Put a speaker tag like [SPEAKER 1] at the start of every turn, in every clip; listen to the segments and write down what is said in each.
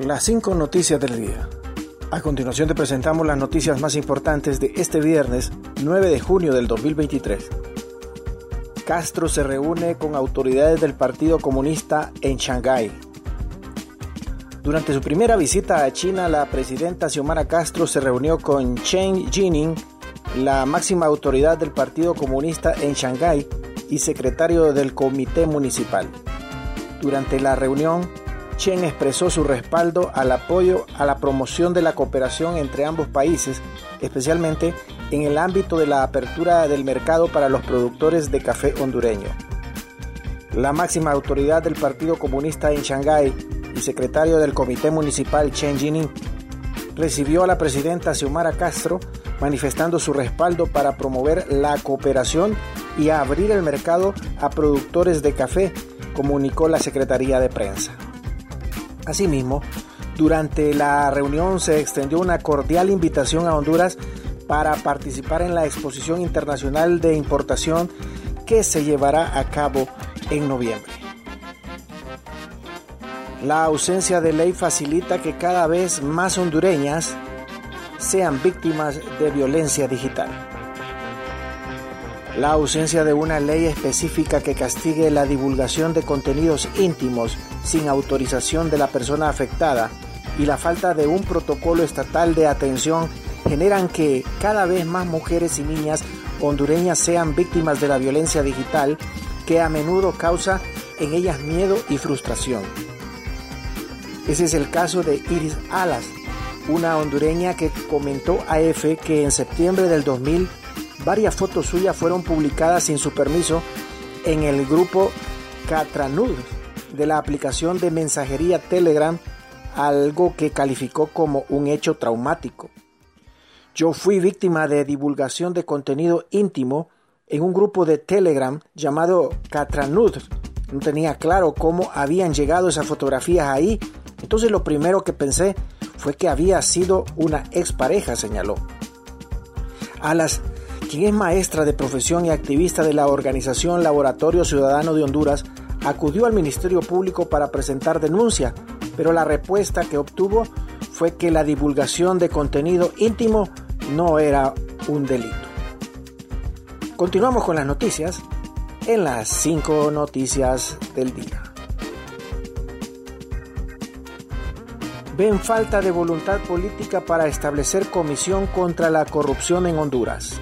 [SPEAKER 1] Las cinco noticias del día. A continuación te presentamos las noticias más importantes de este viernes 9 de junio del 2023. Castro se reúne con autoridades del Partido Comunista en Shanghái. Durante su primera visita a China, la presidenta Xiomara Castro se reunió con Chen Jining, la máxima autoridad del Partido Comunista en Shanghái y secretario del Comité Municipal. Durante la reunión, Chen expresó su respaldo al apoyo a la promoción de la cooperación entre ambos países, especialmente en el ámbito de la apertura del mercado para los productores de café hondureño. La máxima autoridad del Partido Comunista en Shanghái y secretario del Comité Municipal Chen Jining recibió a la presidenta Xiomara Castro manifestando su respaldo para promover la cooperación y abrir el mercado a productores de café, comunicó la Secretaría de Prensa. Asimismo, durante la reunión se extendió una cordial invitación a Honduras para participar en la Exposición Internacional de Importación que se llevará a cabo en noviembre. La ausencia de ley facilita que cada vez más hondureñas sean víctimas de violencia digital. La ausencia de una ley específica que castigue la divulgación de contenidos íntimos sin autorización de la persona afectada y la falta de un protocolo estatal de atención generan que cada vez más mujeres y niñas hondureñas sean víctimas de la violencia digital que a menudo causa en ellas miedo y frustración. Ese es el caso de Iris Alas, una hondureña que comentó a EFE que en septiembre del 2000 varias fotos suyas fueron publicadas sin su permiso en el grupo Catranud de la aplicación de mensajería Telegram, algo que calificó como un hecho traumático. Yo fui víctima de divulgación de contenido íntimo en un grupo de Telegram llamado Catranud. No tenía claro cómo habían llegado esas fotografías ahí, entonces lo primero que pensé fue que había sido una expareja, señaló. Alas quien es maestra de profesión y activista de la organización Laboratorio Ciudadano de Honduras, acudió al Ministerio Público para presentar denuncia, pero la respuesta que obtuvo fue que la divulgación de contenido íntimo no era un delito. Continuamos con las noticias en las cinco noticias del día. Ven falta de voluntad política para establecer comisión contra la corrupción en Honduras.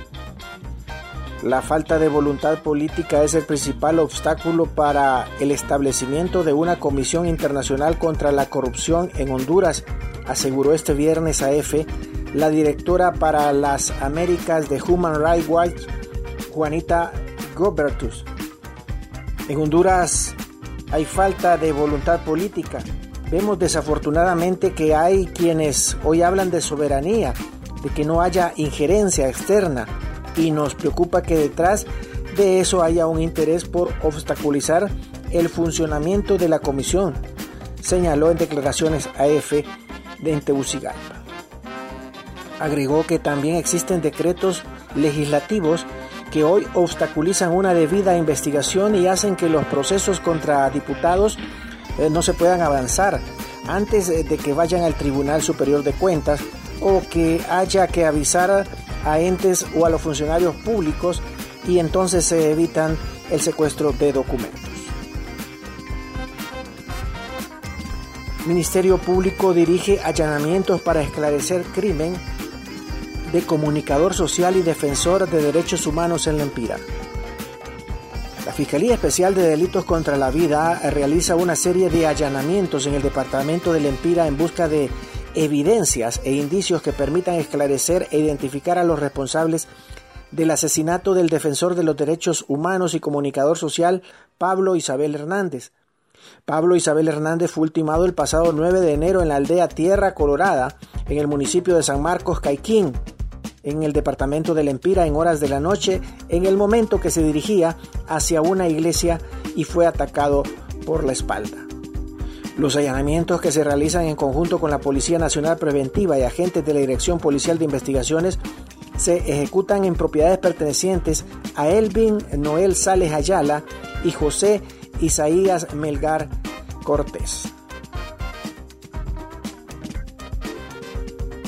[SPEAKER 1] La falta de voluntad política es el principal obstáculo para el establecimiento de una comisión internacional contra la corrupción en Honduras, aseguró este viernes a EFE la directora para las Américas de Human Rights Watch, Juanita Gobertus. En Honduras hay falta de voluntad política. Vemos desafortunadamente que hay quienes hoy hablan de soberanía, de que no haya injerencia externa y nos preocupa que detrás de eso haya un interés por obstaculizar el funcionamiento de la comisión, señaló en declaraciones a de Tegucigalpa. Agregó que también existen decretos legislativos que hoy obstaculizan una debida investigación y hacen que los procesos contra diputados eh, no se puedan avanzar antes de que vayan al Tribunal Superior de Cuentas o que haya que avisar a entes o a los funcionarios públicos y entonces se evitan el secuestro de documentos. Ministerio Público dirige allanamientos para esclarecer crimen de comunicador social y defensor de derechos humanos en Lempira. La Fiscalía Especial de Delitos contra la Vida realiza una serie de allanamientos en el departamento de Lempira en busca de evidencias e indicios que permitan esclarecer e identificar a los responsables del asesinato del defensor de los derechos humanos y comunicador social Pablo Isabel Hernández. Pablo Isabel Hernández fue ultimado el pasado 9 de enero en la aldea Tierra Colorada, en el municipio de San Marcos, Caiquín, en el departamento de Lempira en horas de la noche, en el momento que se dirigía hacia una iglesia y fue atacado por la espalda. Los allanamientos que se realizan en conjunto con la Policía Nacional Preventiva y agentes de la Dirección Policial de Investigaciones se ejecutan en propiedades pertenecientes a Elvin Noel Sales Ayala y José Isaías Melgar Cortés.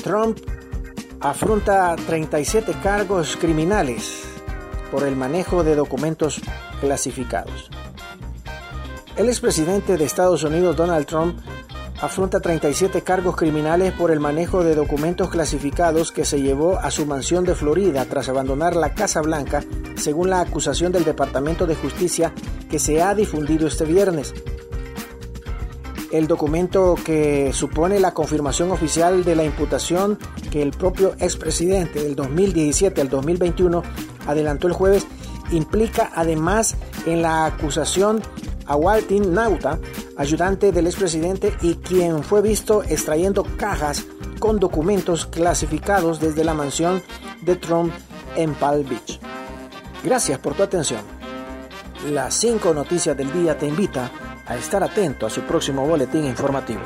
[SPEAKER 1] Trump afronta 37 cargos criminales por el manejo de documentos clasificados. El expresidente de Estados Unidos, Donald Trump, afronta 37 cargos criminales por el manejo de documentos clasificados que se llevó a su mansión de Florida tras abandonar la Casa Blanca, según la acusación del Departamento de Justicia que se ha difundido este viernes. El documento que supone la confirmación oficial de la imputación que el propio expresidente del 2017 al 2021 adelantó el jueves implica además en la acusación a Waltin Nauta, ayudante del expresidente y quien fue visto extrayendo cajas con documentos clasificados desde la mansión de Trump en Palm Beach. Gracias por tu atención. Las cinco noticias del día te invita a estar atento a su próximo boletín informativo.